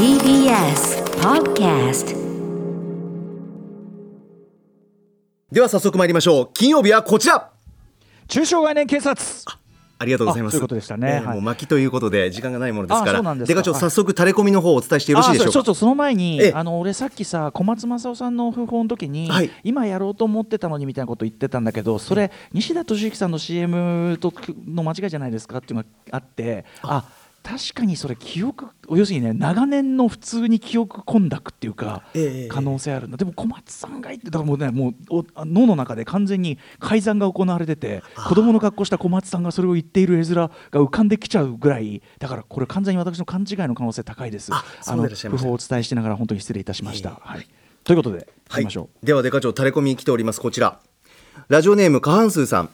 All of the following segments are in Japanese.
TBS Podcast では早速参りましょう。金曜日はこちら。中小概念警察。ありがとうございます。あということでしたね。はい。えーもう巻きということで時間がないものですかあそうなんですか。らでかちょ早速タレコミの方をお伝えしてよろしいでしょうか？あそうちょっとその前にええ。あの俺さっきさ小松政夫さんの訃報の時に、はい。今やろうと思ってたのにみたいなこと言ってたんだけどそれ西田敏行さんの CM との間違いじゃないですか？っていうのがあってあ確かにそれ記憶要するにね長年の普通に記憶混濁っていうか、ええ可能性あるんだでも小松さんが言ってだからもうねもうお脳の中で完全に改ざんが行われてて子供の格好した小松さんがそれを言っている絵面が浮かんできちゃうぐらいだからこれ完全に私の勘違いの可能性高いです。あの訃報をお伝えしながら本当に失礼いたしました、はい、ということで行はいきましょう、ではデカ長タレコミ来ております。こちら。ラジオネーム過半数さん。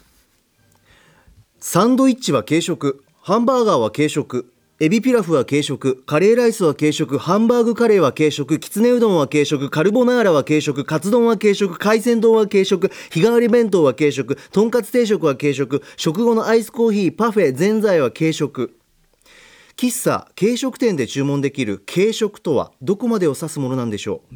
サンドイッチは軽食。ハンバーガーは軽食エビピラフは軽食カレーライスは軽食ハンバーグカレーは軽食きつねうどんは軽食カルボナーラは軽食カツ丼は軽食海鮮丼は軽食日替わり弁当は軽食とんかつ定食は軽食食後のアイスコーヒーパフェぜんざいは軽食。喫茶軽食店で注文できる軽食とはどこまでを指すものなんでしょう、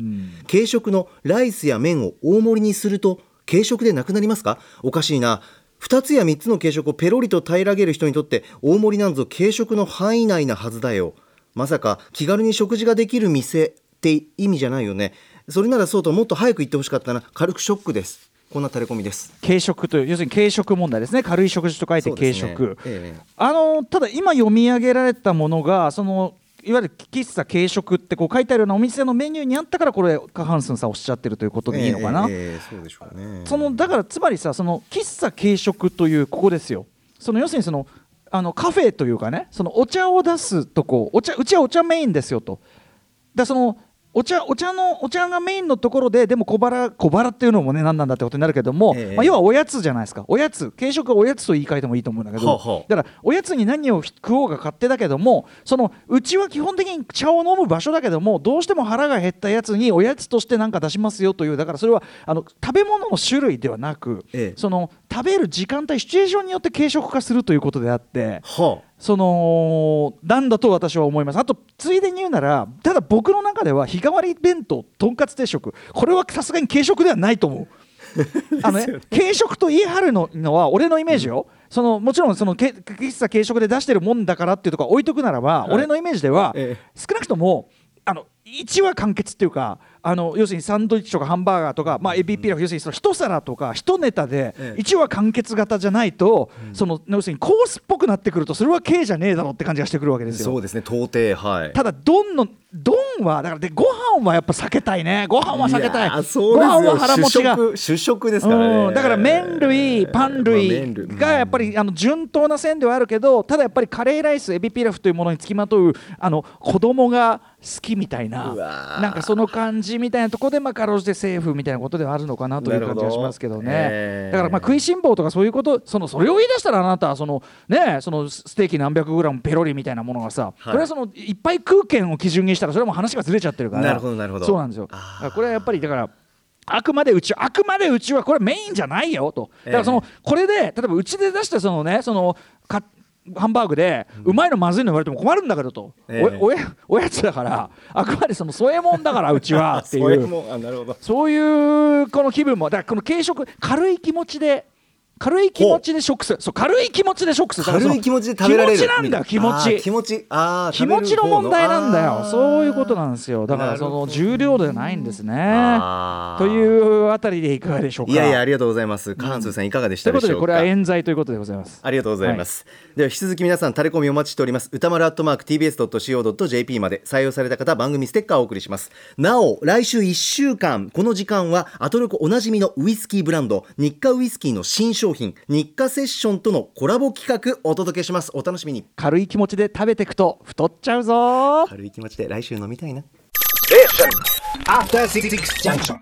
軽食のライスや麺を大盛りにすると軽食でなくなりますか？おかしいな2つや3つの軽食をペロリと平らげる人にとって大盛りなんぞ軽食の範囲内なはずだよ。まさか気軽に食事ができる店って意味じゃないよね。それならそうともっと早く言ってほしかったな。軽くショックです。こんなタレコミです。軽食という要するに軽食問題ですね。軽い食事と書いて軽食、ね。ええ。あのただ今読み上げられたものがそのいわゆる喫茶軽食ってこう書いてあるようなお店のメニューにあったからこれ過半数さんおっしゃってるということでいいのかな、ええええそうでしょうね。そのだからつまりさその喫茶軽食というここですよ。その要するにそのあのカフェというかねそのお茶を出すとこお茶うちはお茶メインですよと。だそのお茶お茶のお茶がメインのところででも小腹小腹っていうのもね何なんだってことになるけども、ええ。まあ、要はおやつじゃないですか。おやつ軽食はおやつと言い換えてもいいと思うんだけど、だからおやつに何を食おうが勝手だけどもそのうちは基本的に茶を飲む場所だけどもどうしても腹が減ったやつにおやつとして何か出しますよというだからそれはあの食べ物の種類ではなく、ええ。その食べる時間帯シチュエーションによって軽食化するということであって。はそのなんだと私は思います。あとついでに言うならただ僕の中では日替わり弁当とんかつ定食。これはさすがに軽食ではないと思う。あのね、軽食と言い張るののは俺のイメージよ、そのもちろんそのけ喫茶軽食で出してるもんだからっていうところは置いとくならば、はい。俺のイメージでは、え。少なくともあの1話完結っていうかあの要するにサンドイッチとかハンバーガーとか、まあ、エビピラフ、要するにその一皿とか一ネタでええ。1話完結型じゃないと、その要するにコースっぽくなってくるとそれは軽じゃねえだろって感じがしてくるわけですよ。そうですね。到底はい。ただ丼の丼はだからでご飯はやっぱ避けたいね。ご飯は避けたい。ご飯は腹持ちが。主食主食ですからね。うんだから麺類パン類がやっぱりあの順当な線ではあるけどただやっぱりカレーライスエビピラフというものにつきまとうあの子供が好きみたいなうわー。なんかその感じみたいなところでまあかろうじてセーフみたいなことではあるのかなという感じがしますけどね。だからまあ食いしん坊とかそういうことそのそれを言い出したらあなたはそのねそのステーキ何百グラムペロリみたいなものがさこれはそのいっぱい食う券を基準にしたらそれはもう話がずれちゃってるから。なるほどなるほど。そうなんですよ。これはやっぱりだからあくまでうちあくまでうちはこれメインじゃないよと。だからその、これで例えばうちで出したそのねそのかハンバーグでうまいのまずいの言われても困るんだけどと、ええ。おおやおやつだからあくまでその添えもんだから うちはっていそう そういうこの気分もだからこの軽食軽い気持ちで軽い気持ちで食すそう軽い気持ちで食す軽い気持ちで食べられる。気持ちなんだよ気持ち。気持ち。あー気持ちの問題なんだよ。そういうことななんですよ。だからその重量ではないんですね。というあたりでいかがでしょうか。いやいやありがとうございます。カンスーさんいかがでしということでこれたでしょうかは冤罪ということでございます。ありがとうございます、では引き続き皆さんタレコミお待ちしております。歌丸アットマーク TBS.CO.JP まで採用された方番組ステッカーをお送りします。なお来週1週間この時間はアトロクおなじみのウイスキーブランド。日課ウイスキーの新商品日課セッションとのコラボ企画お届けします。お楽しみに。軽い気持ちで食べていくと太っちゃうぞ。軽い気持ちで来週飲みたいな。Six Junction.